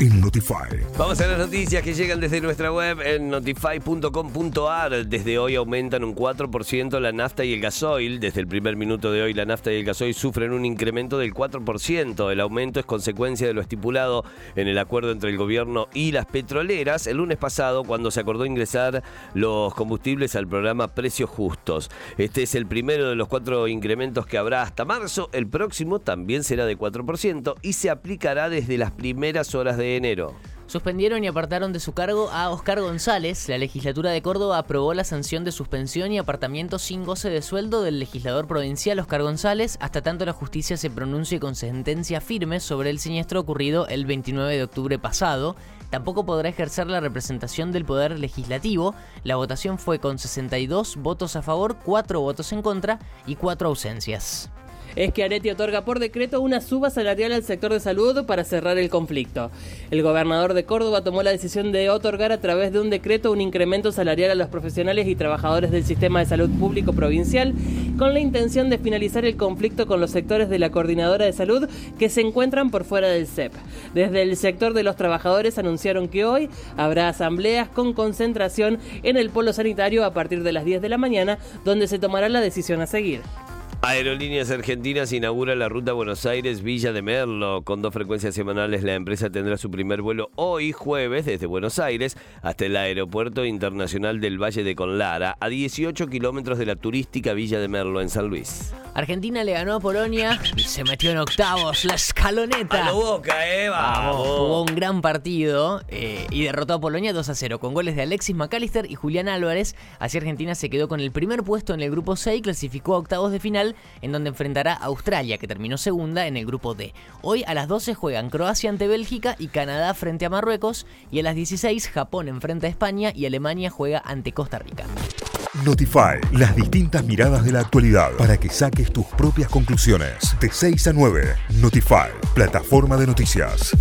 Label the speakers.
Speaker 1: en Notify.
Speaker 2: Vamos a las noticias que llegan desde nuestra web en notify.com.ar. Desde hoy aumentan un 4% la nafta y el gasoil. Desde el primer minuto de hoy la nafta y el gasoil sufren un incremento del 4%. El aumento es consecuencia de lo estipulado en el acuerdo entre el gobierno y las petroleras el lunes pasado cuando se acordó ingresar los combustibles al programa Precios Justos. Este es el primero de los cuatro incrementos que habrá hasta marzo. El próximo también será de 4% y se aplicará desde las primeras horas de enero.
Speaker 3: Suspendieron y apartaron de su cargo a Oscar González. La legislatura de Córdoba aprobó la sanción de suspensión y apartamiento sin goce de sueldo del legislador provincial Oscar González hasta tanto la justicia se pronuncie con sentencia firme sobre el siniestro ocurrido el 29 de octubre pasado. Tampoco podrá ejercer la representación del Poder Legislativo. La votación fue con 62 votos a favor, 4 votos en contra y 4 ausencias
Speaker 4: es que Areti otorga por decreto una suba salarial al sector de salud para cerrar el conflicto. El gobernador de Córdoba tomó la decisión de otorgar a través de un decreto un incremento salarial a los profesionales y trabajadores del sistema de salud público provincial con la intención de finalizar el conflicto con los sectores de la coordinadora de salud que se encuentran por fuera del CEP. Desde el sector de los trabajadores anunciaron que hoy habrá asambleas con concentración en el polo sanitario a partir de las 10 de la mañana donde se tomará la decisión a seguir.
Speaker 2: Aerolíneas Argentinas inaugura la ruta Buenos Aires-Villa de Merlo. Con dos frecuencias semanales, la empresa tendrá su primer vuelo hoy, jueves, desde Buenos Aires hasta el Aeropuerto Internacional del Valle de Conlara, a 18 kilómetros de la turística Villa de Merlo en San Luis.
Speaker 3: Argentina le ganó a Polonia y se metió en octavos, la escaloneta.
Speaker 2: A boca, eh, vamos.
Speaker 3: Jugó un gran partido eh, y derrotó a Polonia 2 a 0 con goles de Alexis McAllister y Julián Álvarez. Así Argentina se quedó con el primer puesto en el grupo 6 y clasificó a octavos de final en donde enfrentará a Australia, que terminó segunda en el grupo D. Hoy a las 12 juegan Croacia ante Bélgica y Canadá frente a Marruecos y a las 16 Japón enfrenta a España y Alemania juega ante Costa Rica.
Speaker 1: Notify, las distintas miradas de la actualidad para que saques tus propias conclusiones. De 6 a 9, Notify, plataforma de noticias.